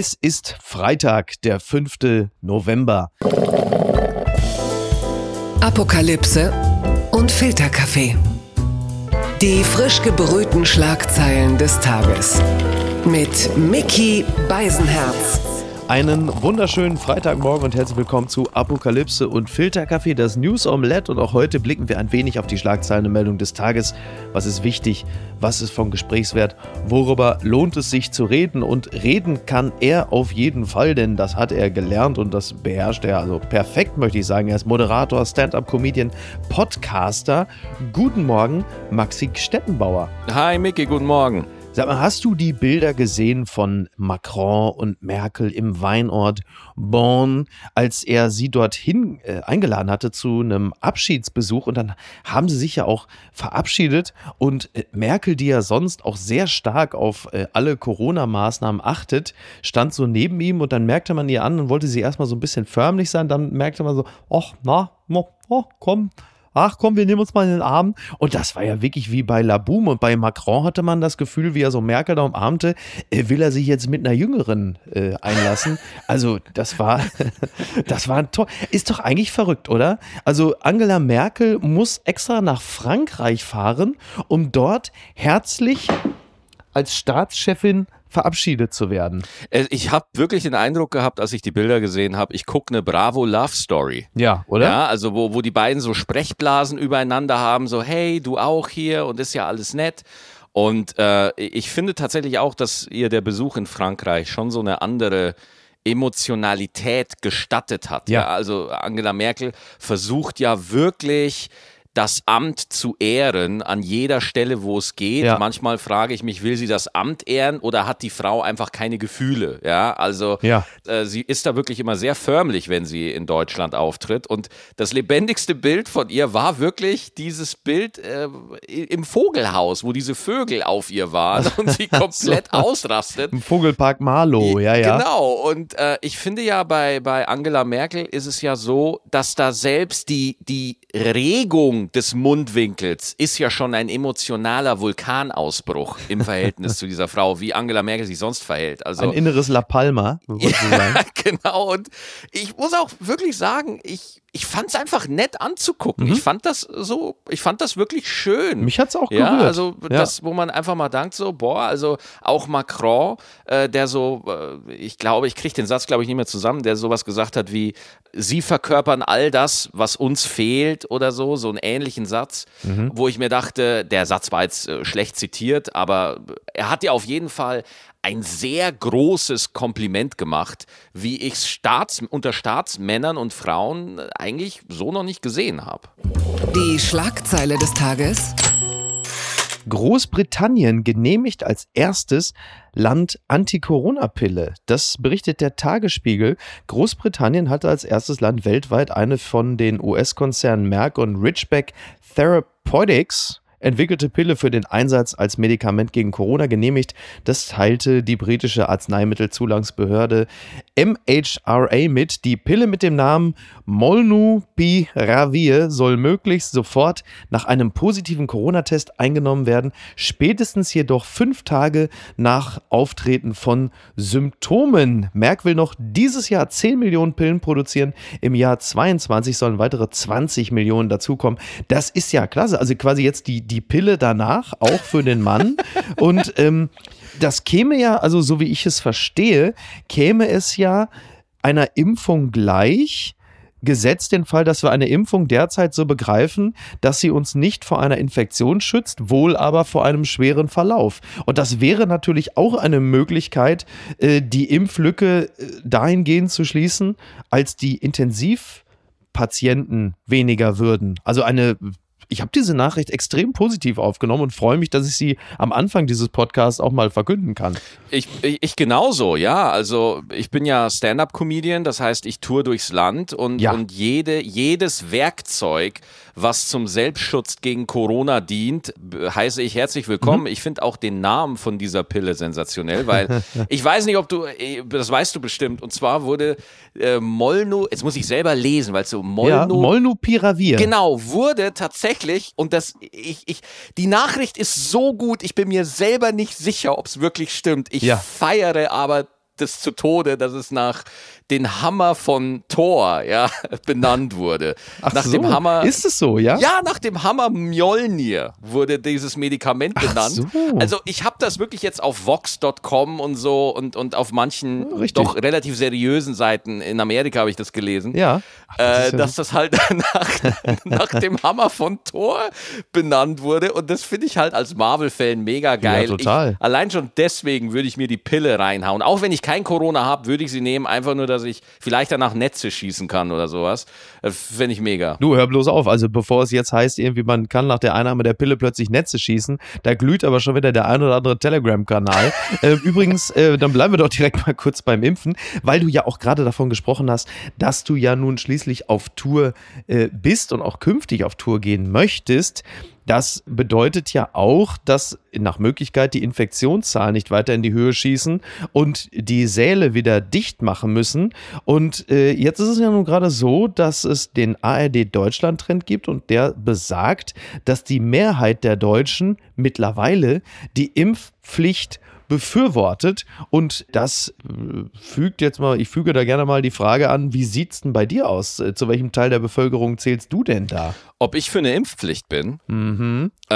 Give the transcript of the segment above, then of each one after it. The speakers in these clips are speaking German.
Es ist Freitag, der 5. November. Apokalypse und Filterkaffee. Die frisch gebrühten Schlagzeilen des Tages. Mit Mickey Beisenherz. Einen wunderschönen Freitagmorgen und herzlich willkommen zu Apokalypse und Filterkaffee, das News Omelette. Und auch heute blicken wir ein wenig auf die Schlagzeilenmeldung des Tages. Was ist wichtig? Was ist von Gesprächswert? Worüber lohnt es sich zu reden? Und reden kann er auf jeden Fall, denn das hat er gelernt und das beherrscht er also perfekt, möchte ich sagen. Er ist Moderator, Stand-up-Comedian, Podcaster. Guten Morgen, Maxi Stettenbauer. Hi, Micky, guten Morgen. Sag mal, hast du die Bilder gesehen von Macron und Merkel im Weinort Bonn, als er sie dorthin äh, eingeladen hatte zu einem Abschiedsbesuch? Und dann haben sie sich ja auch verabschiedet. Und äh, Merkel, die ja sonst auch sehr stark auf äh, alle Corona-Maßnahmen achtet, stand so neben ihm und dann merkte man ihr an und wollte sie erstmal so ein bisschen förmlich sein. Dann merkte man so, ach, na, oh, komm, ach komm, wir nehmen uns mal in den Arm. Und das war ja wirklich wie bei Laboum. Und bei Macron hatte man das Gefühl, wie er so Merkel da umarmte, äh, will er sich jetzt mit einer Jüngeren äh, einlassen. Also das war, das war toll. Ist doch eigentlich verrückt, oder? Also Angela Merkel muss extra nach Frankreich fahren, um dort herzlich als Staatschefin verabschiedet zu werden. Äh, ich habe wirklich den Eindruck gehabt, als ich die Bilder gesehen habe, ich gucke eine Bravo Love Story. Ja, oder? Ja, also wo, wo die beiden so Sprechblasen übereinander haben, so hey, du auch hier und ist ja alles nett. Und äh, ich finde tatsächlich auch, dass ihr der Besuch in Frankreich schon so eine andere Emotionalität gestattet hat. Ja. ja also Angela Merkel versucht ja wirklich das Amt zu ehren an jeder Stelle, wo es geht. Ja. Manchmal frage ich mich, will sie das Amt ehren oder hat die Frau einfach keine Gefühle? Ja, also Ja. äh, sie ist da wirklich immer sehr förmlich, wenn sie in Deutschland auftritt. Und das lebendigste Bild von ihr war wirklich dieses Bild äh, im Vogelhaus, wo diese Vögel auf ihr waren und sie komplett ausrastet. Im Vogelpark Marlow, ja, ja. Genau, und äh, ich finde ja, bei, bei Angela Merkel ist es ja so, dass da selbst die, die Regung des Mundwinkels ist ja schon ein emotionaler Vulkanausbruch im Verhältnis zu dieser Frau, wie Angela Merkel sich sonst verhält. Also, Ein inneres La Palma, sagen. genau, und ich muss auch wirklich sagen, ich, ich fand es einfach nett anzugucken. Ich fand das so, ich fand das wirklich schön. Mhm. Mich hat's auch Ja, gerührt. also Ja. das, wo man einfach mal dankt, so, boah, also auch Macron, äh, der so, äh, ich glaube, ich kriege den Satz, glaube ich, nicht mehr zusammen, der sowas gesagt hat wie, sie verkörpern all das, was uns fehlt oder so, so einen ähnlichen Satz, Mhm. wo ich mir dachte, der Satz war jetzt äh, schlecht zitiert, aber er hat ja auf jeden Fall ein sehr großes Kompliment gemacht, wie ich es Staats, unter Staatsmännern und Frauen eigentlich so noch nicht gesehen habe. Die Schlagzeile des Tages. Großbritannien genehmigt als erstes Land Anti-Corona-Pille. Das berichtet der Tagesspiegel. Großbritannien hatte als erstes Land weltweit eine von den US-Konzernen Merck und Ridgeback Therapeutics entwickelte Pille für den Einsatz als Medikament gegen Corona genehmigt. Das teilte die britische Arzneimittelzulangsbehörde MHRA mit. Die Pille mit dem Namen Molnupiravir soll möglichst sofort nach einem positiven Corona-Test eingenommen werden, spätestens jedoch fünf Tage nach Auftreten von Symptomen. Merck will noch dieses Jahr 10 Millionen Pillen produzieren. Im Jahr 22 sollen weitere 20 Millionen dazukommen. Das ist ja klasse. Also quasi jetzt die, die Pille danach, auch für den Mann. Und ähm, das käme ja, also so wie ich es verstehe, käme es ja einer Impfung gleich, gesetzt den Fall, dass wir eine Impfung derzeit so begreifen, dass sie uns nicht vor einer Infektion schützt, wohl aber vor einem schweren Verlauf. Und das wäre natürlich auch eine Möglichkeit, äh, die Impflücke äh, dahingehend zu schließen, als die Intensivpatienten weniger würden. Also eine ich habe diese Nachricht extrem positiv aufgenommen und freue mich, dass ich sie am Anfang dieses Podcasts auch mal verkünden kann. Ich, ich, ich genauso, ja. Also ich bin ja Stand-up-Comedian, das heißt, ich tour durchs Land und, Ja. und jede, jedes Werkzeug, was zum Selbstschutz gegen Corona dient, heiße ich herzlich willkommen. Ich finde auch den Namen von dieser Pille sensationell, weil ich weiß nicht, ob du, das weißt du bestimmt, und zwar wurde äh, Molnu, jetzt muss ich selber lesen, weil es so Molnu Ja, Molnupiravir. Genau, wurde tatsächlich, und das, ich, ich, die Nachricht ist so gut, ich bin mir selber nicht sicher, ob es wirklich stimmt. Ich Ja. feiere aber das zu Tode, dass es nach den Hammer von Thor, ja, benannt wurde. Ach nach so, dem Hammer. ist es so, ja? Ja, nach dem Hammer Mjolnir wurde dieses Medikament benannt. so. Also ich habe das wirklich jetzt auf Vox.com und so und, und auf manchen Ja, richtig. doch relativ seriösen Seiten in Amerika habe ich das gelesen. Ja. Ach, das äh, ja dass das halt nach, nach dem Hammer von Thor benannt wurde. Und das finde ich halt als Marvel-Fan mega geil. Ja, total. Ich, allein schon deswegen würde ich mir die Pille reinhauen. Auch wenn ich kein Corona habe, würde ich sie nehmen, einfach nur, dass ich vielleicht danach Netze schießen kann oder sowas. Das Fände ich mega. Du, hör bloß auf. Also bevor es jetzt heißt, irgendwie man kann nach der Einnahme der Pille plötzlich Netze schießen, da glüht aber schon wieder der ein oder andere Telegram-Kanal. äh, übrigens, äh, dann bleiben wir doch direkt mal kurz beim Impfen, weil du ja auch gerade davon gesprochen hast, dass du ja nun schließlich auf Tour äh, bist und auch künftig auf Tour gehen möchtest. Das bedeutet ja auch, dass nach Möglichkeit die Infektionszahlen nicht weiter in die Höhe schießen und die Säle wieder dicht machen müssen. Und äh, jetzt ist es ja nun gerade so, dass es den ARD Deutschland Trend gibt und der besagt, dass die Mehrheit der Deutschen mittlerweile die Impfpflicht befürwortet und das äh, fügt jetzt mal, ich füge da gerne mal die Frage an, wie sieht's denn bei dir aus? Äh, Zu welchem Teil der Bevölkerung zählst du denn da? Ob ich für eine Impfpflicht bin? Mhm. Äh,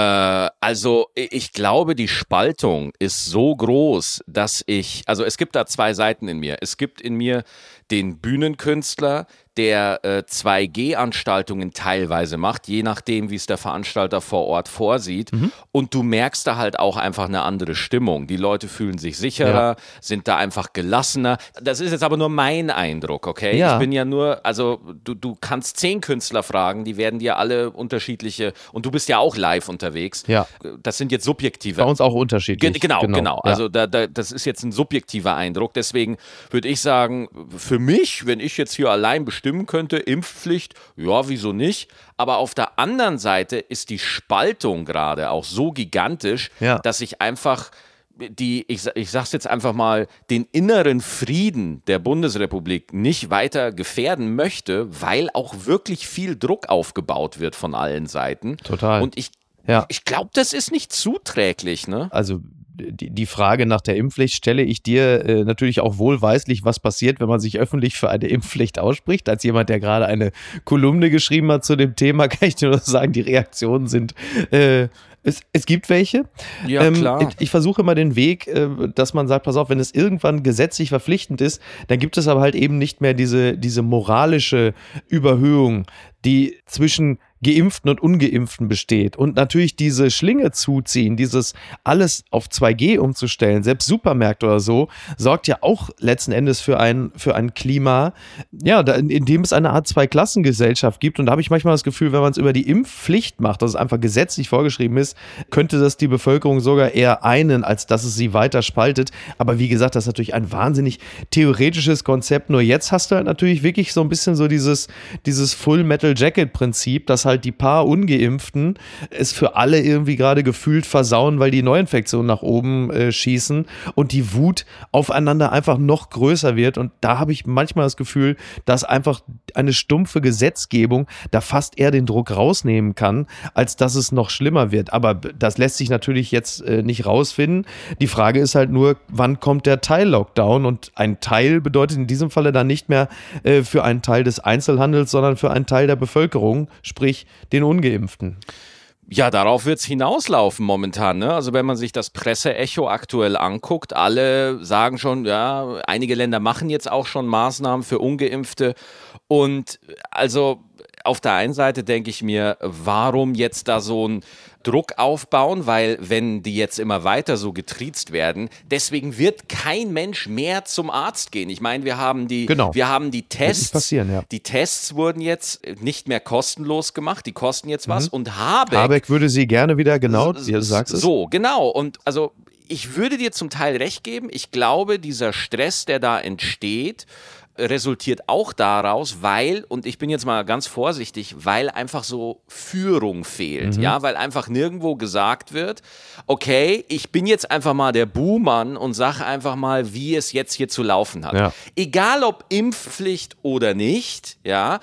also ich glaube, die Spaltung ist so groß, dass ich, also es gibt da zwei Seiten in mir. Es gibt in mir den Bühnenkünstler, der äh, 2G-Anstaltungen teilweise macht, je nachdem, wie es der Veranstalter vor Ort vorsieht. Und du merkst da halt auch einfach eine andere Stimmung. Die Leute fühlen sich sicherer, sind da einfach gelassener. Das ist jetzt aber nur mein Eindruck, okay? Ja. Ich bin ja nur, also du, du kannst zehn Künstler fragen, die werden dir alle unterschiedliche, und du bist ja auch live unterwegs. Ja. Das sind jetzt subjektive Bei uns auch unterschiedlich. Gen genau, genau. Ja. Also da, da, das ist jetzt ein subjektiver Eindruck. Deswegen würde ich sagen, für mich, wenn ich jetzt hier allein bestimmen könnte, Impfpflicht, ja, wieso nicht? Aber auf der anderen Seite ist die Spaltung gerade auch so gigantisch, Ja. dass ich einfach die, ich, ich sag's jetzt einfach mal, den inneren Frieden der Bundesrepublik nicht weiter gefährden möchte, weil auch wirklich viel Druck aufgebaut wird von allen Seiten. Total. Und ich, Ja. ich glaube, das ist nicht zuträglich, ne? also die, Frage nach der Impfpflicht stelle ich dir äh, natürlich auch wohlweislich, was passiert, wenn man sich öffentlich für eine Impfpflicht ausspricht. Als jemand, der gerade eine Kolumne geschrieben hat zu dem Thema, kann ich dir nur sagen, die Reaktionen sind. Äh, es, es gibt welche. Ja, klar. Ich, ich versuche immer den Weg, äh, dass man sagt, pass auf, wenn es irgendwann gesetzlich verpflichtend ist, dann gibt es aber halt eben nicht mehr diese, diese moralische Überhöhung, die zwischen Geimpften und Ungeimpften besteht. Und natürlich diese Schlinge zuziehen, dieses alles auf 2G umzustellen, selbst Supermärkte oder so, sorgt ja auch letzten Endes für ein, für ein Klima, ja, in, in dem es eine Art Zweiklassengesellschaft gibt. Und da habe ich manchmal das Gefühl, wenn man es über die Impfpflicht macht, dass es einfach gesetzlich vorgeschrieben ist, könnte das die Bevölkerung sogar eher einen, als dass es sie weiter spaltet. Aber wie gesagt, das ist natürlich ein wahnsinnig theoretisches Konzept. Nur jetzt hast du halt natürlich wirklich so ein bisschen so dieses, dieses Full Metal Jacket Prinzip, dass halt die paar Ungeimpften es für alle irgendwie gerade gefühlt versauen, weil die Neuinfektionen nach oben äh, schießen und die Wut aufeinander einfach noch größer wird. Und da habe ich manchmal das Gefühl, dass einfach eine stumpfe Gesetzgebung da fast eher den Druck rausnehmen kann, als dass es noch schlimmer wird. Aber das lässt sich natürlich jetzt äh, nicht rausfinden. Die Frage ist halt nur, wann kommt der Teil-Lockdown? Und ein Teil bedeutet in diesem Falle dann nicht mehr äh, für einen Teil des Einzelhandels, sondern für einen Teil der Bevölkerung, sprich den Ungeimpften. Ja, darauf wird's hinauslaufen momentan. Ne? Also wenn man sich das Presseecho aktuell anguckt, alle sagen schon, ja, einige Länder machen jetzt auch schon Maßnahmen für ungeimpfte. Und also auf der einen Seite denke ich mir, warum jetzt da so ein Druck aufbauen, weil wenn die jetzt immer weiter so getriezt werden, deswegen wird kein Mensch mehr zum Arzt gehen. Ich meine, wir haben die, Genau. wir haben die Tests, ja. die Tests wurden jetzt nicht mehr kostenlos gemacht, die kosten jetzt was und Habeck, Habeck würde sie gerne wieder, genau, S- ja, du sagst es. so, genau. Und also ich würde dir zum Teil recht geben. Ich glaube, dieser Stress, der da entsteht, resultiert auch daraus, weil, und ich bin jetzt mal ganz vorsichtig, weil einfach so Führung fehlt, Mhm. ja, weil einfach nirgendwo gesagt wird, okay, ich bin jetzt einfach mal der Buhmann und sage einfach mal, wie es jetzt hier zu laufen hat. Ja. Egal ob Impfpflicht oder nicht, ja,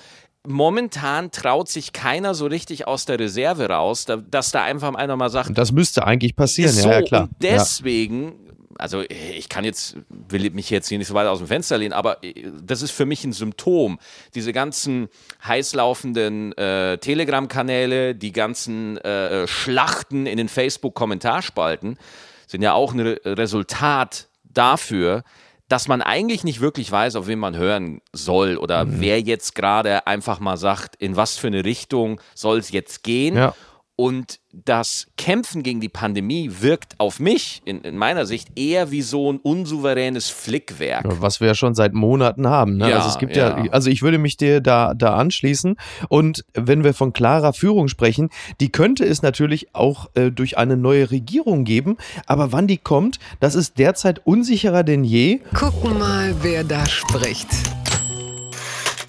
momentan traut sich keiner so richtig aus der Reserve raus, da, dass da einfach einer mal sagt, Und das müsste eigentlich passieren, ist ja, ja so, klar. Und deswegen also ich kann jetzt, will mich jetzt hier nicht so weit aus dem Fenster lehnen, aber äh, das ist für mich ein Symptom. Diese ganzen heißlaufenden äh, Telegram-Kanäle, die ganzen äh, Schlachten in den Facebook-Kommentarspalten sind ja auch ein Re Resultat dafür, dass man eigentlich nicht wirklich weiß, auf wen man hören soll oder mhm. wer jetzt gerade einfach mal sagt, in was für eine Richtung soll es jetzt gehen. Ja. Und das Kämpfen gegen die Pandemie wirkt auf mich, in, in, meiner Sicht, eher wie so ein unsouveränes Flickwerk. Was wir ja schon seit Monaten haben. Ne? Ja, also es gibt ja. ja. also ich würde mich dir da, da anschließen. Und wenn wir von klarer Führung sprechen, die könnte es natürlich auch äh, durch eine neue Regierung geben. Aber wann die kommt, das ist derzeit unsicherer denn je. Gucken mal, wer da spricht.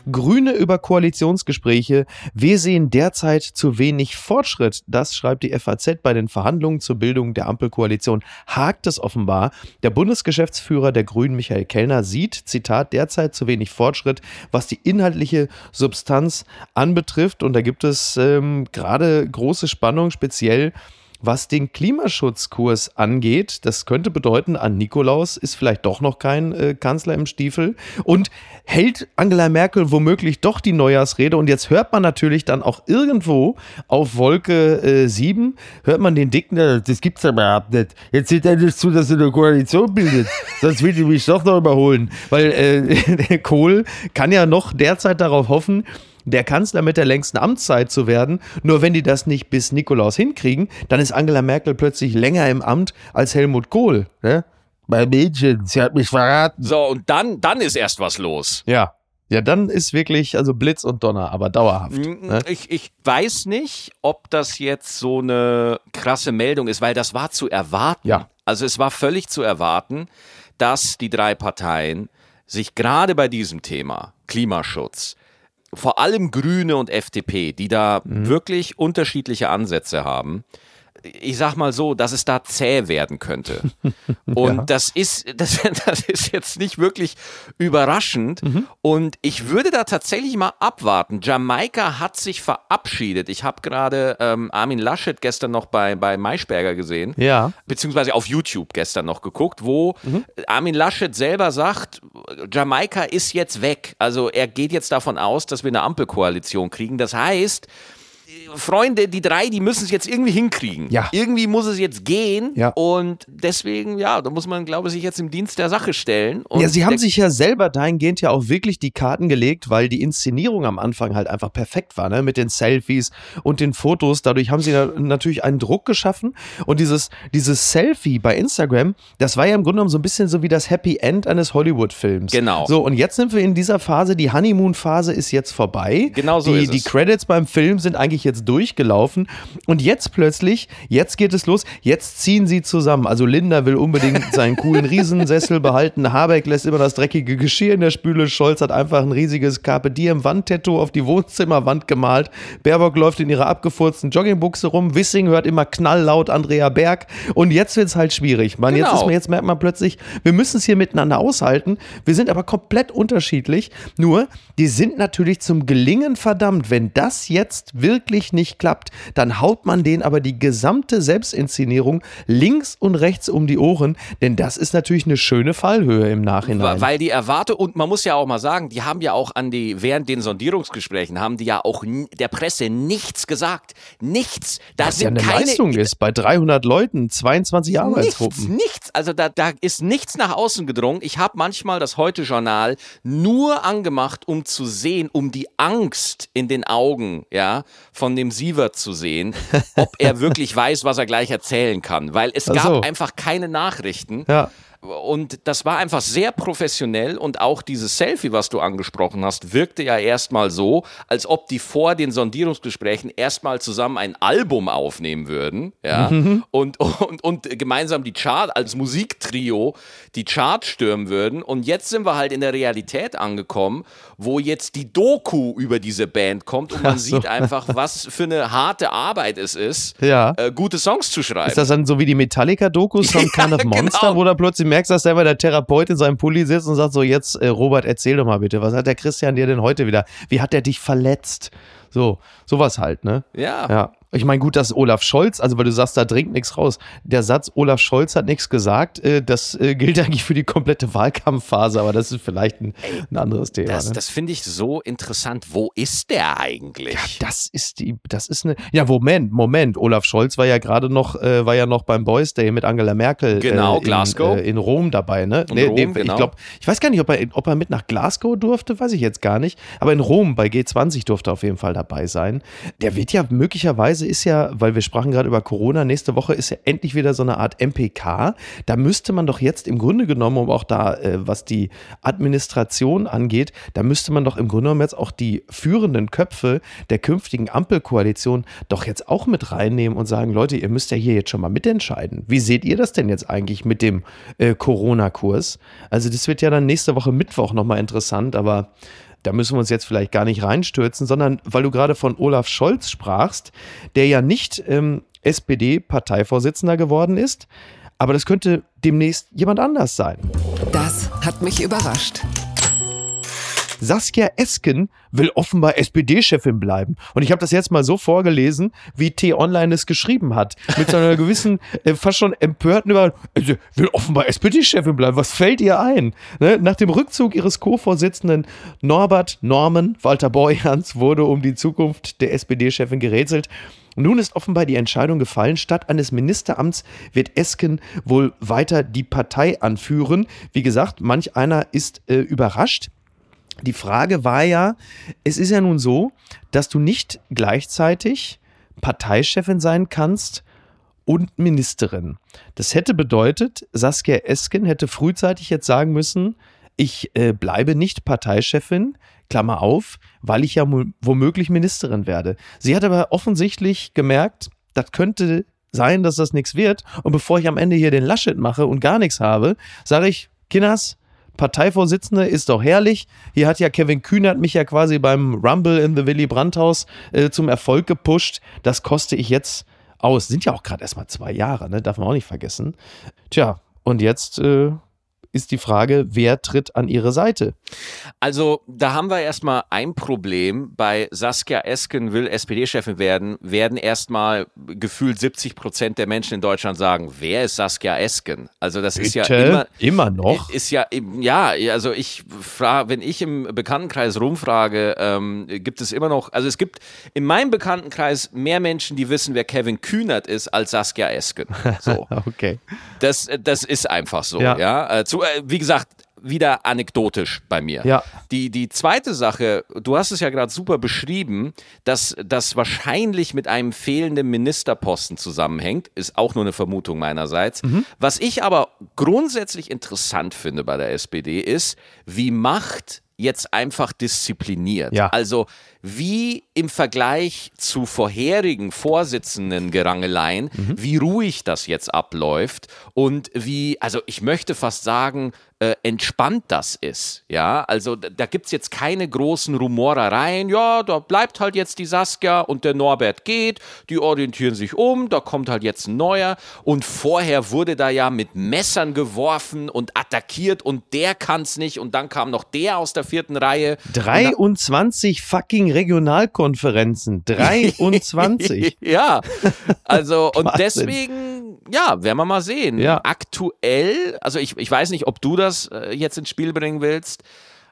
Grüne über Koalitionsgespräche. Wir sehen derzeit zu wenig Fortschritt. Das schreibt die FAZ bei den Verhandlungen zur Bildung der Ampelkoalition. Hakt es offenbar. Der Bundesgeschäftsführer der Grünen, Michael Kellner, sieht, Zitat, derzeit zu wenig Fortschritt, was die inhaltliche Substanz anbetrifft. Und da gibt es ähm, gerade große Spannung, speziell was den Klimaschutzkurs angeht. Das könnte bedeuten, an Nikolaus ist vielleicht doch noch kein äh, Kanzler im Stiefel und hält Angela Merkel womöglich doch die Neujahrsrede. Und jetzt hört man natürlich dann auch irgendwo auf Wolke äh, 7, hört man den Dicken, das gibt's aber überhaupt nicht. Jetzt sieht er nicht zu, dass er eine Koalition bildet. Sonst will ich mich doch noch überholen. Weil äh, Kohl kann ja noch derzeit darauf hoffen, der Kanzler mit der längsten Amtszeit zu werden. Nur wenn die das nicht bis Nikolaus hinkriegen, dann ist Angela Merkel plötzlich länger im Amt als Helmut Kohl. Ne? Mein Mädchen, sie hat mich verraten. So, und dann, dann ist erst was los. Ja. Ja, dann ist wirklich, also Blitz und Donner, aber dauerhaft. Ne? Ich, ich weiß nicht, ob das jetzt so eine krasse Meldung ist, weil das war zu erwarten. Ja. Also es war völlig zu erwarten, dass die drei Parteien sich gerade bei diesem Thema Klimaschutz vor allem Grüne und FDP, die da mhm. wirklich unterschiedliche Ansätze haben, ich sag mal so, dass es da zäh werden könnte. Und ja. das ist, das, das, ist jetzt nicht wirklich überraschend. Mhm. Und ich würde da tatsächlich mal abwarten. Jamaika hat sich verabschiedet. Ich habe gerade ähm, Armin Laschet gestern noch bei, bei Maischberger gesehen. Ja. Beziehungsweise auf YouTube gestern noch geguckt, wo mhm. Armin Laschet selber sagt, Jamaika ist jetzt weg. Also er geht jetzt davon aus, dass wir eine Ampelkoalition kriegen. Das heißt, Freunde, die drei, die müssen es jetzt irgendwie hinkriegen. Ja. Irgendwie muss es jetzt gehen. Ja. Und deswegen, ja, da muss man, glaube ich, sich jetzt im Dienst der Sache stellen. Und ja, sie haben sich ja selber dahingehend ja auch wirklich die Karten gelegt, weil die Inszenierung am Anfang halt einfach perfekt war, ne? Mit den Selfies und den Fotos. Dadurch haben sie natürlich einen Druck geschaffen. Und dieses, dieses Selfie bei Instagram, das war ja im Grunde genommen so ein bisschen so wie das Happy End eines Hollywood-Films. Genau. So, und jetzt sind wir in dieser Phase, die Honeymoon-Phase ist jetzt vorbei. Genau so die, ist es. Die Credits beim Film sind eigentlich jetzt durchgelaufen. Und jetzt plötzlich, jetzt geht es los, jetzt ziehen sie zusammen. Also Linda will unbedingt seinen coolen Riesensessel behalten. Habeck lässt immer das dreckige Geschirr in der Spüle. Scholz hat einfach ein riesiges Carpe Diem Wandtattoo auf die Wohnzimmerwand gemalt. Baerbock läuft in ihrer abgefurzten Joggingbuchse rum. Wissing hört immer knalllaut Andrea Berg. Und jetzt wird es halt schwierig. Man, genau. jetzt, ist, jetzt merkt man plötzlich, wir müssen es hier miteinander aushalten. Wir sind aber komplett unterschiedlich. Nur, die sind natürlich zum Gelingen verdammt. Wenn das jetzt wirklich nicht klappt, dann haut man denen aber die gesamte Selbstinszenierung links und rechts um die Ohren, denn das ist natürlich eine schöne Fallhöhe im Nachhinein. Weil die erwarte und man muss ja auch mal sagen, die haben ja auch an die während den Sondierungsgesprächen haben die ja auch der Presse nichts gesagt, nichts. Da Was ja eine keine, Leistung ist bei 300 Leuten, 22 Arbeitsgruppen. Nichts, nichts. Also da, da ist nichts nach außen gedrungen. Ich habe manchmal das Heute-Journal nur angemacht, um zu sehen, um die Angst in den Augen, ja, von dem Sievert zu sehen, ob er wirklich weiß, was er gleich erzählen kann. Weil es gab so. einfach keine Nachrichten. Ja. Und das war einfach sehr professionell und auch dieses Selfie, was du angesprochen hast, wirkte ja erstmal so, als ob die vor den Sondierungsgesprächen erstmal zusammen ein Album aufnehmen würden, ja, mhm. und, und, und gemeinsam die Chart als Musiktrio die Chart stürmen würden. Und jetzt sind wir halt in der Realität angekommen, wo jetzt die Doku über diese Band kommt und man so. sieht einfach, was für eine harte Arbeit es ist, ja. äh, gute Songs zu schreiben. Ist das dann so wie die Metallica-Dokus, Some ja, Kind of Monster, genau. wo da plötzlich merkst, dass selber der Therapeut in seinem Pulli sitzt und sagt so, jetzt äh, Robert, erzähl doch mal bitte, was hat der Christian dir denn heute wieder, wie hat er dich verletzt? So, sowas halt, ne? Ja. Ja. Ich meine, gut, dass Olaf Scholz, also weil du sagst, da dringt nichts raus. Der Satz, Olaf Scholz hat nichts gesagt, äh, das äh, gilt eigentlich für die komplette Wahlkampfphase, aber das ist vielleicht ein, ein anderes Thema. Das, ne? das finde ich so interessant. Wo ist der eigentlich? Ja, das ist die, das ist eine. Ja, Moment, Moment. Olaf Scholz war ja gerade noch, äh, war ja noch beim Boys Day mit Angela Merkel. Genau, äh, in, Glasgow. Äh, in Rom dabei, ne? In Rom, Ich genau. glaube, ich weiß gar nicht, ob er, ob er mit nach Glasgow durfte, weiß ich jetzt gar nicht. Aber in Rom bei G20 durfte er auf jeden Fall dabei sein. Der wird ja möglicherweise ist ja, weil wir sprachen gerade über Corona, nächste Woche ist ja endlich wieder so eine Art MPK. Da müsste man doch jetzt im Grunde genommen, um auch da, äh, was die Administration angeht, da müsste man doch im Grunde genommen jetzt auch die führenden Köpfe der künftigen Ampelkoalition doch jetzt auch mit reinnehmen und sagen, Leute, ihr müsst ja hier jetzt schon mal mitentscheiden. Wie seht ihr das denn jetzt eigentlich mit dem äh, Corona-Kurs? Also das wird ja dann nächste Woche Mittwoch nochmal interessant, aber da müssen wir uns jetzt vielleicht gar nicht reinstürzen, sondern weil du gerade von Olaf Scholz sprachst, der ja nicht ähm, SPD-Parteivorsitzender geworden ist, aber das könnte demnächst jemand anders sein. Das hat mich überrascht. Saskia Esken will offenbar SPD-Chefin bleiben. Und ich habe das jetzt mal so vorgelesen, wie T-Online es geschrieben hat. Mit so einer gewissen, äh, fast schon empörten über, also, will offenbar SPD-Chefin bleiben. Was fällt ihr ein? Ne? Nach dem Rückzug ihres Co-Vorsitzenden Norbert Norman Walter Borjans wurde um die Zukunft der SPD-Chefin gerätselt. Nun ist offenbar die Entscheidung gefallen, statt eines Ministeramts wird Esken wohl weiter die Partei anführen. Wie gesagt, manch einer ist äh, überrascht. Die Frage war ja, es ist ja nun so, dass du nicht gleichzeitig Parteichefin sein kannst und Ministerin. Das hätte bedeutet, Saskia Esken hätte frühzeitig jetzt sagen müssen, ich äh, bleibe nicht Parteichefin, Klammer auf, weil ich ja womöglich Ministerin werde. Sie hat aber offensichtlich gemerkt, das könnte sein, dass das nichts wird. Und bevor ich am Ende hier den Laschet mache und gar nichts habe, sage ich, Kinders, Parteivorsitzende ist doch herrlich. Hier hat ja Kevin Kühnert mich ja quasi beim Rumble in the Willy Brandt-Haus äh, zum Erfolg gepusht. Das koste ich jetzt aus. Sind ja auch gerade erst mal zwei Jahre, ne? darf man auch nicht vergessen. Tja, und jetzt äh, ist die Frage, wer tritt an ihre Seite? Also, da haben wir erstmal ein Problem. Bei Saskia Esken will SPD-Chefin werden, werden erstmal gefühlt 70 Prozent der Menschen in Deutschland sagen, wer ist Saskia Esken? Also, das ist ja Bitte? immer. Immer noch? Ist ja, ja, also ich frage, wenn ich im Bekanntenkreis rumfrage, ähm, gibt es immer noch, also es gibt in meinem Bekanntenkreis mehr Menschen, die wissen, wer Kevin Kühnert ist, als Saskia Esken. So. okay. Das, das ist einfach so, Ja. ja. Äh, äh, wie gesagt, wieder anekdotisch bei mir. Ja. Die, die zweite Sache, du hast es ja gerade super beschrieben, dass das wahrscheinlich mit einem fehlenden Ministerposten zusammenhängt, ist auch nur eine Vermutung meinerseits. Mhm. Was ich aber grundsätzlich interessant finde bei der SPD ist, wie Macht jetzt einfach diszipliniert. Ja. Also wie im Vergleich zu vorherigen Vorsitzenden Gerangeleien, Mhm. wie ruhig das jetzt abläuft und wie, also ich möchte fast sagen, äh, entspannt das ist. Ja, also da, gibt es jetzt keine großen Rumorereien. Ja, da bleibt halt jetzt die Saskia und der Norbert geht, die orientieren sich um, da kommt halt jetzt ein neuer. Und vorher wurde da ja mit Messern geworfen und attackiert und der kann es nicht und dann kam noch der aus der vierten Reihe. 23 fucking Regionalkonferenzen. 23. ja, also und deswegen, ja, werden wir mal sehen. Ja. Aktuell, also ich, ich weiß nicht, ob du das äh, jetzt ins Spiel bringen willst,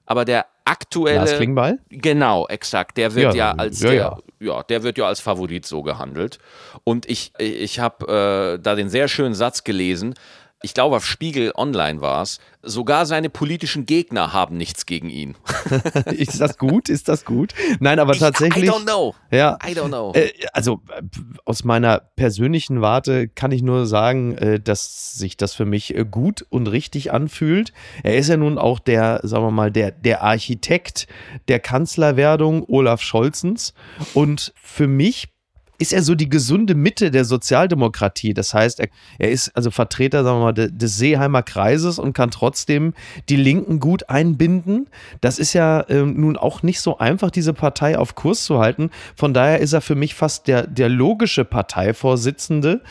aber der aktuelle. Lars Klingbeil? Genau, exakt. Der wird Ja, ja, als ja, der, ja. ja. der wird ja als Favorit so gehandelt. Und ich, ich habe äh, da den sehr schönen Satz gelesen. Ich glaube, auf Spiegel Online war es. Sogar seine politischen Gegner haben nichts gegen ihn. Ist das gut? Ist das gut? Nein, aber Ich, tatsächlich. I don't know. Ja. I don't know. Äh, also äh, aus meiner persönlichen Warte kann ich nur sagen, äh, dass sich das für mich äh, gut und richtig anfühlt. Er ist ja nun auch der, sagen wir mal, der, der Architekt der Kanzlerwerdung Olaf Scholzens. Und für mich ist er so die gesunde Mitte der Sozialdemokratie. Das heißt, er, er ist also Vertreter, sagen wir mal, de- des Seeheimer Kreises und kann trotzdem die Linken gut einbinden. Das ist ja ähm, nun auch nicht so einfach, diese Partei auf Kurs zu halten. Von daher ist er für mich fast der, der logische Parteivorsitzende.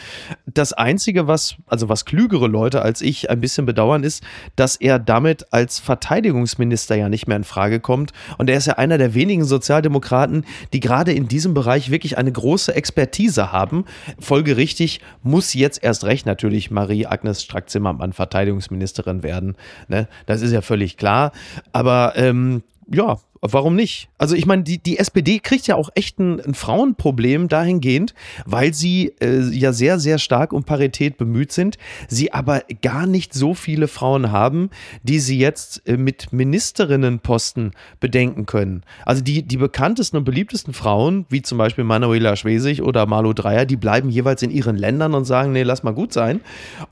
Das Einzige, was, also was klügere Leute als ich ein bisschen bedauern, ist, dass er damit als Verteidigungsminister ja nicht mehr in Frage kommt. Und er ist ja einer der wenigen Sozialdemokraten, die gerade in diesem Bereich wirklich eine große Expertise haben. Folgerichtig muss jetzt erst recht natürlich Marie-Agnes Strack-Zimmermann Verteidigungsministerin werden. Ne? Das ist ja völlig klar. Aber ähm, ja, warum nicht? Also ich meine, die, die SPD kriegt ja auch echt ein, ein Frauenproblem dahingehend, weil sie äh, ja sehr, sehr stark um Parität bemüht sind, sie aber gar nicht so viele Frauen haben, die sie jetzt äh, mit Ministerinnenposten bedenken können. Also die, die bekanntesten und beliebtesten Frauen, wie zum Beispiel Manuela Schwesig oder Malu Dreyer, die bleiben jeweils in ihren Ländern und sagen, nee, lass mal gut sein.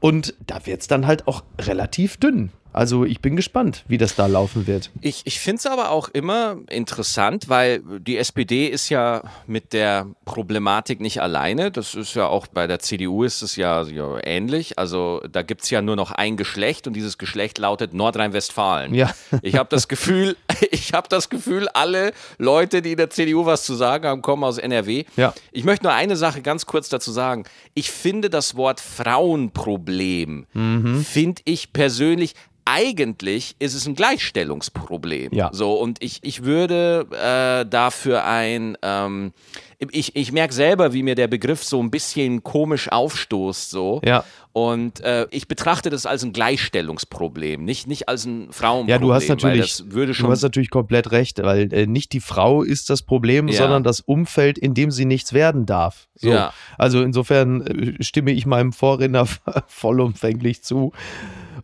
Und da wird es dann halt auch relativ dünn. Also ich bin gespannt, wie das da laufen wird. Ich, ich finde es aber auch immer interessant, weil die SPD ist ja mit der Problematik nicht alleine. Das ist ja auch bei der CDU ist es ja, ja ähnlich. Also da gibt es ja nur noch ein Geschlecht und dieses Geschlecht lautet Nordrhein-Westfalen. Ja. Ich habe das Gefühl, ich habe das Gefühl, alle Leute, die in der CDU was zu sagen haben, kommen aus NRW. Ja. Ich möchte nur eine Sache ganz kurz dazu sagen. Ich finde das Wort Frauenproblem, Mhm. finde ich persönlich eigentlich ist es ein Gleichstellungsproblem. Ja. So, und ich, ich würde äh, dafür ein, ähm, ich, ich merke selber, wie mir der Begriff so ein bisschen komisch aufstoßt. So. Ja. Und äh, ich betrachte das als ein Gleichstellungsproblem, nicht, nicht als ein Frauenproblem. Ja, du hast natürlich, du hast natürlich komplett recht, weil äh, nicht die Frau ist das Problem, Ja. sondern das Umfeld, in dem sie nichts werden darf. So. Ja. Also insofern äh, stimme ich meinem Vorredner vollumfänglich zu.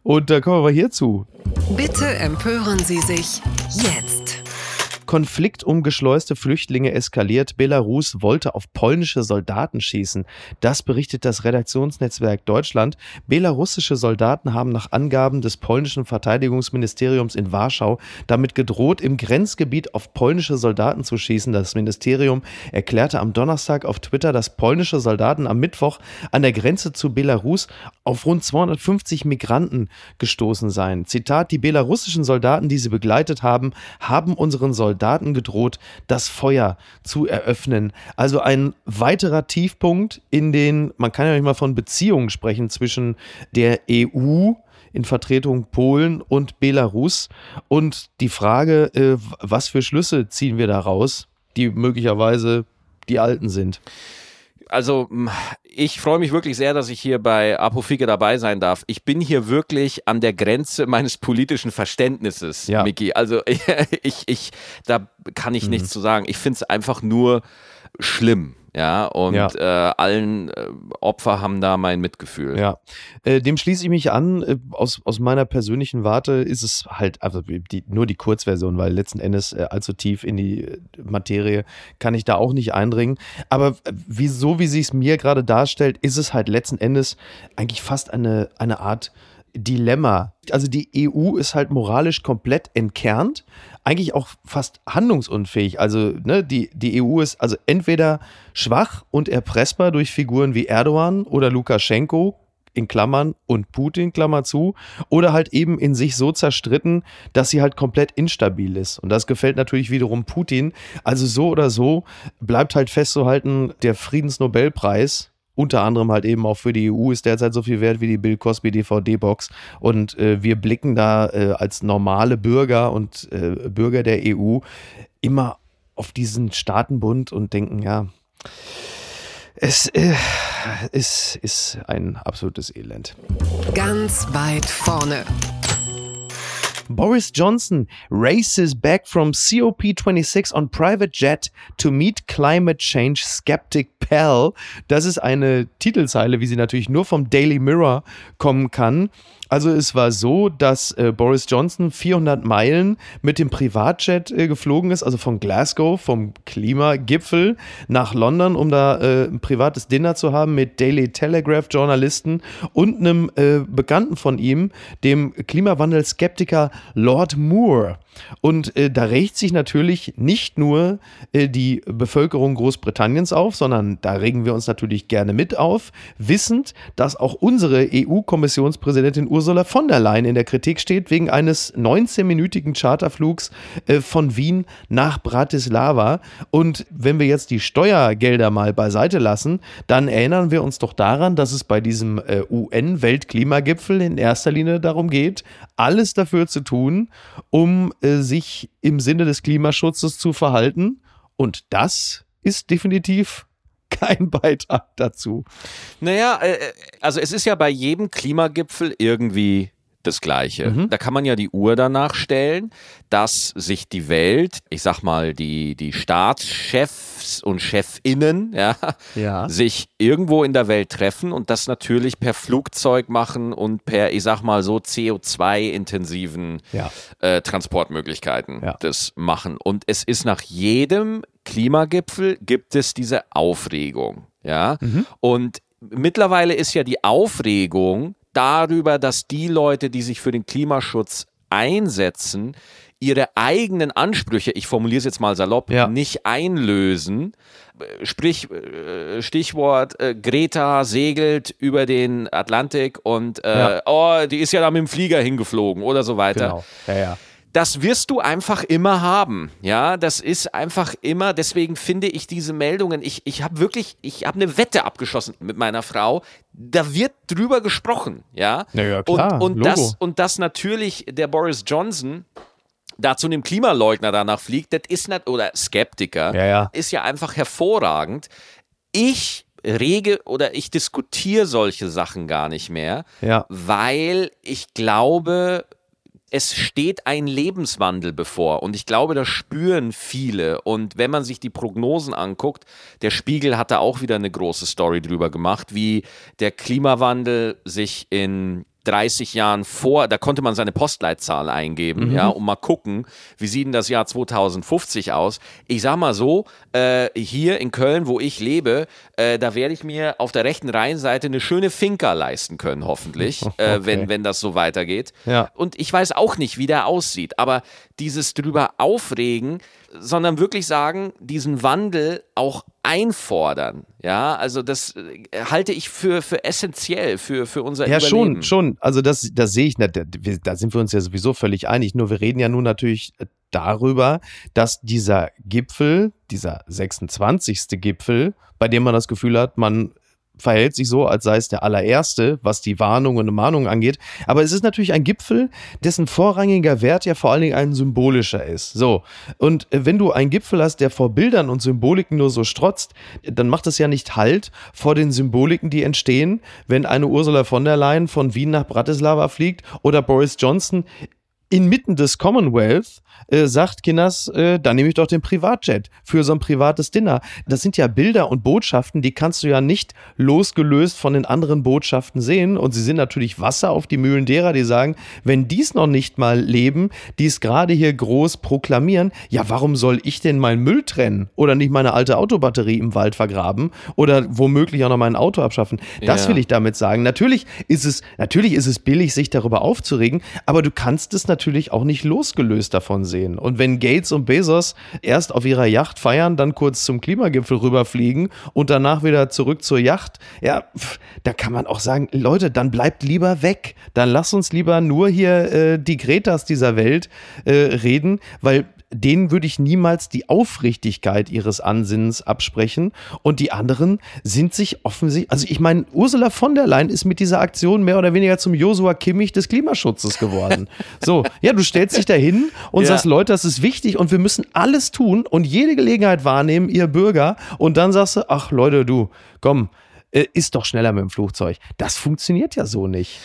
Und da kommen wir hierzu. Bitte empören Sie sich jetzt. Konflikt um geschleuste Flüchtlinge eskaliert. Belarus wollte auf polnische Soldaten schießen. Das berichtet das Redaktionsnetzwerk Deutschland. Belarussische Soldaten haben nach Angaben des polnischen Verteidigungsministeriums in Warschau damit gedroht, im Grenzgebiet auf polnische Soldaten zu schießen. Das Ministerium erklärte am Donnerstag auf Twitter, dass polnische Soldaten am Mittwoch an der Grenze zu Belarus auf rund 250 Migranten gestoßen seien. Zitat, die belarussischen Soldaten, die sie begleitet haben, haben unseren Soldaten gedroht, das Feuer zu eröffnen. Also ein weiterer Tiefpunkt in den, man kann ja nicht mal von Beziehungen sprechen zwischen der EU in Vertretung Polen und Belarus. Und die Frage, äh, was für Schlüsse ziehen wir daraus, die möglicherweise die alten sind. Also mh, ich freue mich wirklich sehr, dass ich hier bei Apofike dabei sein darf. Ich bin hier wirklich an der Grenze meines politischen Verständnisses, Ja. Miki. Also ich, ich, da kann ich nichts zu sagen. Ich finde es einfach nur schlimm. Ja, und Ja. Äh, allen äh, Opfer haben da mein Mitgefühl. Ja, äh, dem schließe ich mich an. Äh, aus, aus meiner persönlichen Warte ist es halt also die, nur die Kurzversion, weil letzten Endes äh, allzu tief in die äh, Materie kann ich da auch nicht eindringen. Aber wie, so wie sie es mir gerade darstellt, ist es halt letzten Endes eigentlich fast eine, eine Art Dilemma. Also die EU ist halt moralisch komplett entkernt, eigentlich auch fast handlungsunfähig. Also ne, die, die EU ist also entweder schwach und erpressbar durch Figuren wie Erdogan oder Lukaschenko, in Klammern und Putin, Klammer zu, oder halt eben in sich so zerstritten, dass sie halt komplett instabil ist. Und das gefällt natürlich wiederum Putin. Also so oder so bleibt halt festzuhalten, der Friedensnobelpreis unter anderem halt eben auch für die EU ist derzeit so viel wert wie die Bill Cosby DVD-Box. Und äh, wir blicken da äh, als normale Bürger und äh, Bürger der EU immer auf diesen Staatenbund und denken, ja, es äh, ist, ist ein absolutes Elend. Ganz weit vorne. Boris Johnson races back from COP26 on private jet to meet climate change skeptic Pell. Das ist eine Titelzeile, wie sie natürlich nur vom Daily Mirror kommen kann. Also es war so, dass äh, Boris Johnson 400 Meilen mit dem Privatjet äh, geflogen ist, also von Glasgow, vom Klimagipfel nach London, um da äh, ein privates Dinner zu haben mit Daily Telegraph Journalisten und einem äh, Bekannten von ihm, dem Klimawandel-Skeptiker Lord Moore. Und äh, da regt sich natürlich nicht nur äh, die Bevölkerung Großbritanniens auf, sondern da regen wir uns natürlich gerne mit auf, wissend, dass auch unsere EU-Kommissionspräsidentin Ursula von der Leyen in der Kritik steht wegen eines 19-minütigen Charterflugs äh, von Wien nach Bratislava. Und wenn wir jetzt die Steuergelder mal beiseite lassen, dann erinnern wir uns doch daran, dass es bei diesem äh, UN-Weltklimagipfel in erster Linie darum geht, alles dafür zu tun, um äh, sich im Sinne des Klimaschutzes zu verhalten. Und das ist definitiv kein Beitrag dazu. Naja, äh, also es ist ja bei jedem Klimagipfel irgendwie das Gleiche. Mhm. Da kann man ja die Uhr danach stellen, dass sich die Welt, ich sag mal, die, die Staatschefs und Chefinnen, ja, ja, sich irgendwo in der Welt treffen und das natürlich per Flugzeug machen und per, ich sag mal so, CO2-intensiven ja. äh, Transportmöglichkeiten das machen. Und es ist nach jedem Klimagipfel gibt es diese Aufregung. Ja, mhm. und mittlerweile ist ja die Aufregung darüber, dass die Leute, die sich für den Klimaschutz einsetzen, ihre eigenen Ansprüche, ich formuliere es jetzt mal salopp, ja. nicht einlösen. Sprich, äh, Stichwort, äh, Greta segelt über den Atlantik und äh, ja. oh, die ist ja da mit dem Flieger hingeflogen oder so weiter. Genau. Ja, ja das wirst du einfach immer haben. Ja, das ist einfach immer, deswegen finde ich diese Meldungen, ich, ich habe wirklich, ich habe eine Wette abgeschossen mit meiner Frau, da wird drüber gesprochen, ja. ja klar, und, und das, und das natürlich der Boris Johnson da zu einem Klimaleugner danach fliegt, das ist nicht, oder Skeptiker, ja, ja. ist ja einfach hervorragend. Ich rege oder ich diskutiere solche Sachen gar nicht mehr, ja. weil ich glaube, es steht ein Lebenswandel bevor und ich glaube, das spüren viele. Und wenn man sich die Prognosen anguckt, der Spiegel hatte auch wieder eine große Story drüber gemacht, wie der Klimawandel sich in 30 Jahren vor, da konnte man seine Postleitzahl eingeben, mhm. ja, und mal gucken, wie sieht denn das Jahr 2050 aus. Ich sag mal so, äh, hier in Köln, wo ich lebe, äh, da werde ich mir auf der rechten Rheinseite eine schöne Finca leisten können, hoffentlich, okay. äh, wenn, wenn das so weitergeht. Ja. Und ich weiß auch nicht, wie der aussieht, aber dieses drüber aufregen, sondern wirklich sagen, diesen Wandel auch einfordern. Ja, also das äh, halte ich für, für essentiell für, für unser ja, Überleben. Ja, schon, schon. Also das, das sehe ich, da, da sind wir uns ja sowieso völlig einig. Nur wir reden ja nun natürlich darüber, dass dieser Gipfel, dieser 26. Gipfel, bei dem man das Gefühl hat, man verhält sich so, als sei es der allererste, was die Warnung und Mahnung angeht. Aber es ist natürlich ein Gipfel, dessen vorrangiger Wert ja vor allen Dingen ein symbolischer ist. So. Und wenn du einen Gipfel hast, der vor Bildern und Symboliken nur so strotzt, dann macht es ja nicht Halt vor den Symboliken, die entstehen, wenn eine Ursula von der Leyen von Wien nach Bratislava fliegt oder Boris Johnson inmitten des Commonwealth äh, sagt Kinners, äh, dann nehme ich doch den Privatjet für so ein privates Dinner. Das sind ja Bilder und Botschaften, die kannst du ja nicht losgelöst von den anderen Botschaften sehen. Und sie sind natürlich Wasser auf die Mühlen derer, die sagen, wenn dies noch nicht mal leben, die es gerade hier groß proklamieren, ja, warum soll ich denn meinen Müll trennen oder nicht meine alte Autobatterie im Wald vergraben oder womöglich auch noch mein Auto abschaffen? Das ja. will ich damit sagen. Natürlich ist es, natürlich ist es billig, sich darüber aufzuregen, aber du kannst es natürlich auch nicht losgelöst davon sehen sehen. Und wenn Gates und Bezos erst auf ihrer Yacht feiern, dann kurz zum Klimagipfel rüberfliegen und danach wieder zurück zur Yacht, ja, pff, da kann man auch sagen, Leute, dann bleibt lieber weg. Dann lass uns lieber nur hier äh, die Gretas dieser Welt äh, reden, weil denen würde ich niemals die Aufrichtigkeit ihres Ansinnens absprechen. Und die anderen sind sich offensichtlich, also ich meine, Ursula von der Leyen ist mit dieser Aktion mehr oder weniger zum Josua Kimmich des Klimaschutzes geworden. so, ja, du stellst dich da hin und ja. sagst, Leute, das ist wichtig und wir müssen alles tun und jede Gelegenheit wahrnehmen, ihr Bürger. Und dann sagst du, ach Leute, du, komm, äh, ist doch schneller mit dem Flugzeug. Das funktioniert ja so nicht.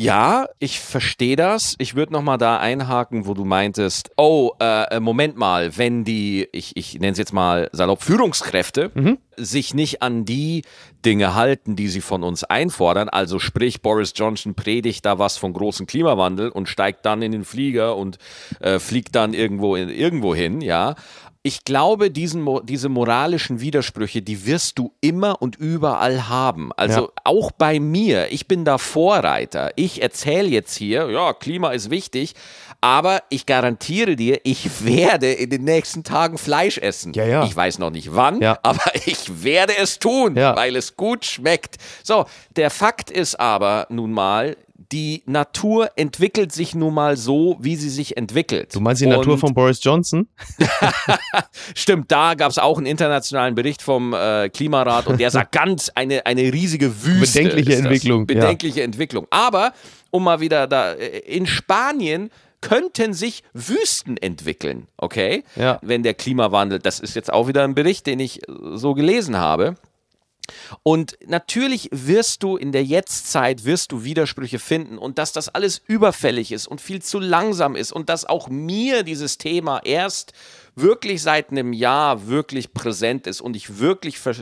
Ja, ich verstehe das. Ich würde noch mal da einhaken, wo du meintest, oh, äh, äh Moment mal, wenn die, ich, ich nenne es jetzt mal salopp, Führungskräfte mhm. sich nicht an die Dinge halten, die sie von uns einfordern, also sprich, Boris Johnson predigt da was von großem Klimawandel und steigt dann in den Flieger und äh, fliegt dann irgendwo, in, irgendwo hin, ja, ich glaube, diesen, diese moralischen Widersprüche, die wirst du immer und überall haben. Also ja. auch bei mir. Ich bin da Vorreiter. Ich erzähle jetzt hier, ja, Klima ist wichtig, aber ich garantiere dir, ich werde in den nächsten Tagen Fleisch essen. Ja, ja. Ich weiß noch nicht wann, aber ich werde es tun, weil es gut schmeckt. So, der Fakt ist aber nun mal, die Natur entwickelt sich nun mal so, wie sie sich entwickelt. Du meinst die Und Natur von Boris Johnson? Stimmt, da gab es auch einen internationalen Bericht vom äh, Klimarat und der sagt ganz eine, eine riesige Wüste. Bedenkliche Entwicklung. Bedenkliche ja. Entwicklung. Aber, um mal wieder da, äh, in Spanien könnten sich Wüsten entwickeln, okay? Ja. Wenn der Klimawandel, das ist jetzt auch wieder ein Bericht, den ich so gelesen habe Und natürlich wirst du in der Jetztzeit wirst du Widersprüche finden und dass das alles überfällig ist und viel zu langsam ist und dass auch mir dieses Thema erst wirklich seit einem Jahr wirklich präsent ist und ich wirklich ver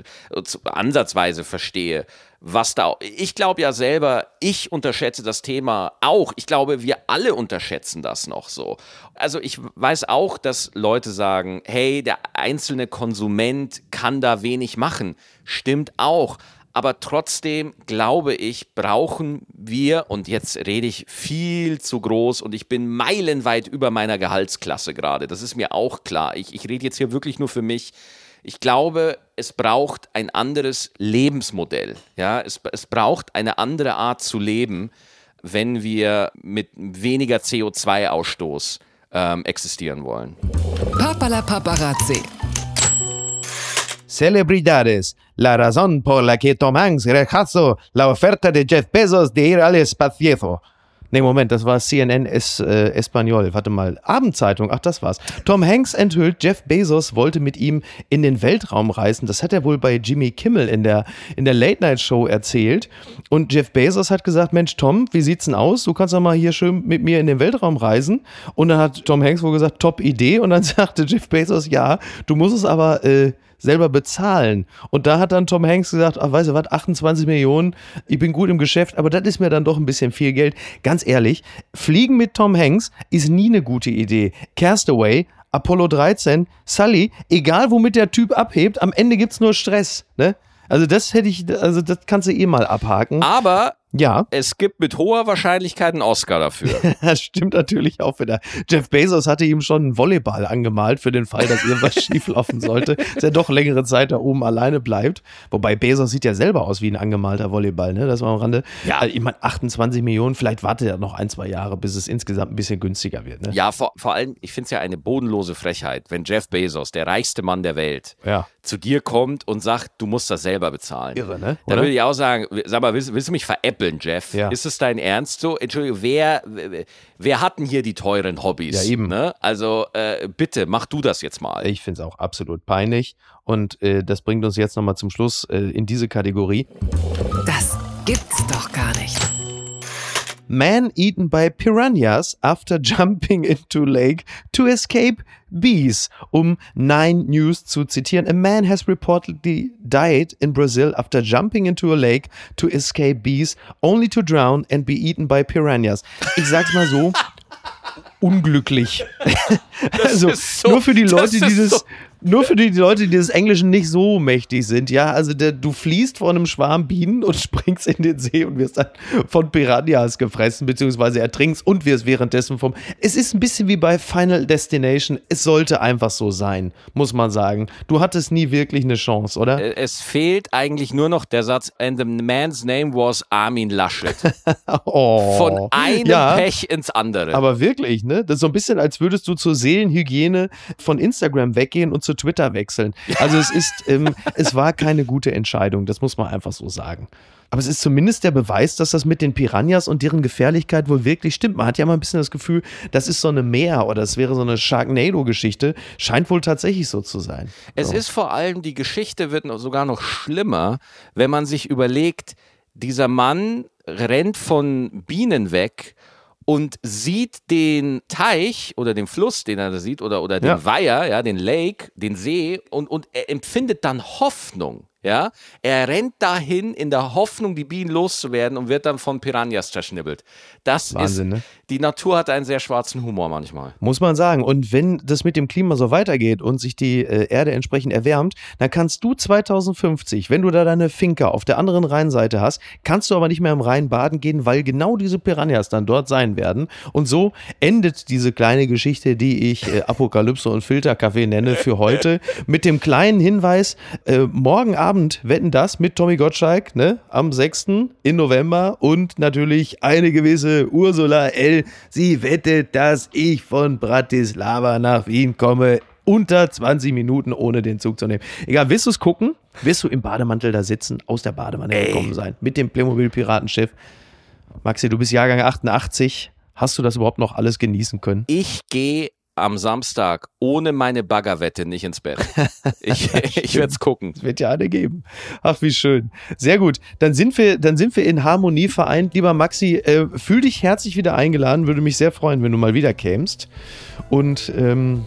ansatzweise verstehe, was da. Ich glaube ja selber, ich unterschätze das Thema auch. Ich glaube, wir alle unterschätzen das noch so. Also ich weiß auch, dass Leute sagen, hey, der einzelne Konsument kann da wenig machen. Stimmt auch. Aber trotzdem glaube ich, brauchen wir, und jetzt rede ich viel zu groß und ich bin meilenweit über meiner Gehaltsklasse gerade. Das ist mir auch klar. Ich, ich rede jetzt hier wirklich nur für mich. Ich glaube, es braucht ein anderes Lebensmodell. Ja? Es, es braucht eine andere Art zu leben, wenn wir mit weniger CO2-Ausstoß ähm, existieren wollen. Papala Paparazzi. Celebridades, la razón por la que Tom Hanks rechazó la oferta de Jeff Bezos de ir al espacio. Nee, Moment, das war CNN es, äh, Espanol. Warte mal. Abendzeitung, ach, das war's. Tom Hanks enthüllt, Jeff Bezos wollte mit ihm in den Weltraum reisen. Das hat er wohl bei Jimmy Kimmel in der, in der Late-Night-Show erzählt. Und Jeff Bezos hat gesagt: Mensch, Tom, wie sieht's denn aus? Du kannst doch mal hier schön mit mir in den Weltraum reisen. Und dann hat Tom Hanks wohl gesagt: Top Idee. Und dann sagte Jeff Bezos: Ja, du musst es aber. Äh, selber bezahlen. Und da hat dann Tom Hanks gesagt, ach, weißt du was, 28 Millionen, ich bin gut im Geschäft, aber das ist mir dann doch ein bisschen viel Geld. Ganz ehrlich, Fliegen mit Tom Hanks ist nie eine gute Idee. Castaway, Apollo 13, Sully, egal womit der Typ abhebt, am Ende gibt es nur Stress. Ne? Also das hätte ich, also das kannst du eh mal abhaken. Aber ja. Es gibt mit hoher Wahrscheinlichkeit einen Oscar dafür. das stimmt natürlich auch wieder. Jeff Bezos hatte ihm schon einen Volleyball angemalt für den Fall, dass irgendwas schieflaufen sollte, dass er doch längere Zeit da oben alleine bleibt. Wobei Bezos sieht ja selber aus wie ein angemalter Volleyball, ne? Das war am Rande. Ja. Also, ich meine, 28 Millionen, vielleicht wartet er noch ein, zwei Jahre, bis es insgesamt ein bisschen günstiger wird. Ne? Ja, vor, vor allem, ich finde es ja eine bodenlose Frechheit, wenn Jeff Bezos, der reichste Mann der Welt, ja. zu dir kommt und sagt, du musst das selber bezahlen. Irre, ne? Oder? Da würde ich auch sagen, sag mal, willst, willst du mich veräppeln, Jeff? Ja. Ist es dein Ernst so? Entschuldigung, wer, wer hat denn hier die teuren Hobbys? Ja, eben. Ne? Also äh, bitte, mach du das jetzt mal. Ich finde es auch absolut peinlich. Und äh, das bringt uns jetzt nochmal zum Schluss äh, in diese Kategorie. Das gibt's doch gar nicht. Man eaten by piranhas after jumping into lake to escape bees. Um Nine News zu zitieren, a man has reportedly died in Brazil after jumping into a lake to escape bees, only to drown and be eaten by piranhas. Ich sag's mal so. unglücklich. also so, nur für die Leute, die das, so nur für die Leute, die des Englischen nicht so mächtig sind, ja, also der, du fließt vor einem Schwarm Bienen und springst in den See und wirst dann von Piranhas gefressen, beziehungsweise ertrinkst und wirst währenddessen vom. Es ist ein bisschen wie bei Final Destination. Es sollte einfach so sein, muss man sagen. Du hattest nie wirklich eine Chance, oder? Äh, es fehlt eigentlich nur noch der Satz, and the man's name was Armin Laschet. oh, von einem ja, Pech ins andere. Aber wirklich, ne? Das ist so ein bisschen, als würdest du zur Seelenhygiene von Instagram weggehen und zu Twitter wechseln. Also es ist, ähm, es war keine gute Entscheidung, das muss man einfach so sagen. Aber es ist zumindest der Beweis, dass das mit den Piranhas und deren Gefährlichkeit wohl wirklich stimmt. Man hat ja immer ein bisschen das Gefühl, das ist so eine Meer oder es wäre so eine Sharknado-Geschichte. Scheint wohl tatsächlich so zu sein. Es so. ist vor allem, die Geschichte wird sogar noch schlimmer, wenn man sich überlegt, dieser Mann rennt von Bienen weg und sieht den Teich oder den Fluss, den er da sieht, oder, oder den ja. Weiher, ja, den Lake, den See, und, und er empfindet dann Hoffnung. Ja, er rennt dahin in der Hoffnung, die Bienen loszuwerden und wird dann von Piranhas zerschnibbelt. Das Wahnsinn, ist, ne? die Natur hat einen sehr schwarzen Humor manchmal. Muss man sagen. Und wenn das mit dem Klima so weitergeht und sich die äh, Erde entsprechend erwärmt, dann kannst du 2050, wenn du da deine Finca auf der anderen Rheinseite hast, kannst du aber nicht mehr im Rhein baden gehen, weil genau diese Piranhas dann dort sein werden. Und so endet diese kleine Geschichte, die ich äh, Apokalypse und Filterkaffee nenne für heute, mit dem kleinen Hinweis, äh, morgen Abend Abend Wetten das mit Tommy Gottschalk, ne? Am 6. in November und natürlich eine gewisse Ursula L. Sie wettet, dass ich von Bratislava nach Wien komme. Unter 20 Minuten ohne den Zug zu nehmen. Egal, willst du es gucken? Wirst du im Bademantel da sitzen, aus der Badewanne gekommen sein, mit dem Playmobil-Piratenschiff? Maxi, du bist Jahrgang 88. Hast du das überhaupt noch alles genießen können? Ich gehe am Samstag ohne meine Baggerwette nicht ins Bett. Ich, ich werde es gucken. Es wird ja eine geben. Ach, wie schön. Sehr gut. Dann sind wir, dann sind wir in Harmonie vereint. Lieber Maxi, äh, fühl dich herzlich wieder eingeladen. Würde mich sehr freuen, wenn du mal wieder kämst. Und ähm,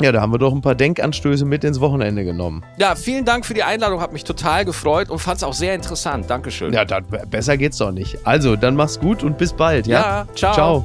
ja, da haben wir doch ein paar Denkanstöße mit ins Wochenende genommen. Ja, vielen Dank für die Einladung, hat mich total gefreut und fand es auch sehr interessant. Dankeschön. Ja, dann, besser geht's doch nicht. Also, dann mach's gut und bis bald. Ja, Ja, ciao. Ciao.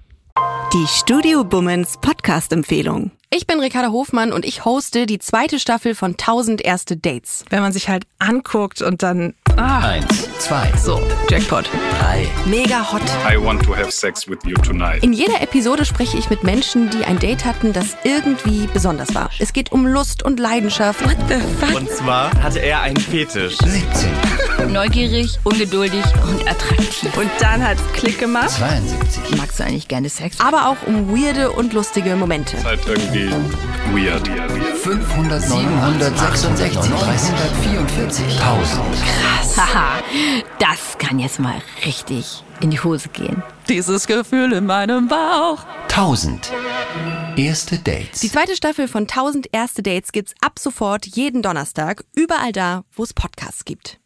Die Studio Bummens Podcast-Empfehlung. Ich bin Ricarda Hofmann und ich hoste die zweite Staffel von 1000 erste Dates. wenn man sich halt anguckt und dann. Ah, Eins, zwei, so, Jackpot. drei. Mega hot. I want to have sex with you tonight. In jeder Episode spreche ich mit Menschen, die ein Date hatten, das irgendwie besonders war. Es geht um Lust und Leidenschaft. What the fuck? Und zwar hatte er einen Fetisch. 17, Neugierig, ungeduldig und attraktiv. Und dann hat's Klick gemacht. 72, Magst du eigentlich gerne Sex? Aber auch um weirde und lustige Momente. Halt irgendwie weird. 500, 766, 344, 1000. Haha, das kann jetzt mal richtig in die Hose gehen. Dieses Gefühl in meinem Bauch. 1000. Erste Dates. Die zweite Staffel von 1000 erste Dates gibt's ab sofort jeden Donnerstag, überall da, wo es Podcasts gibt.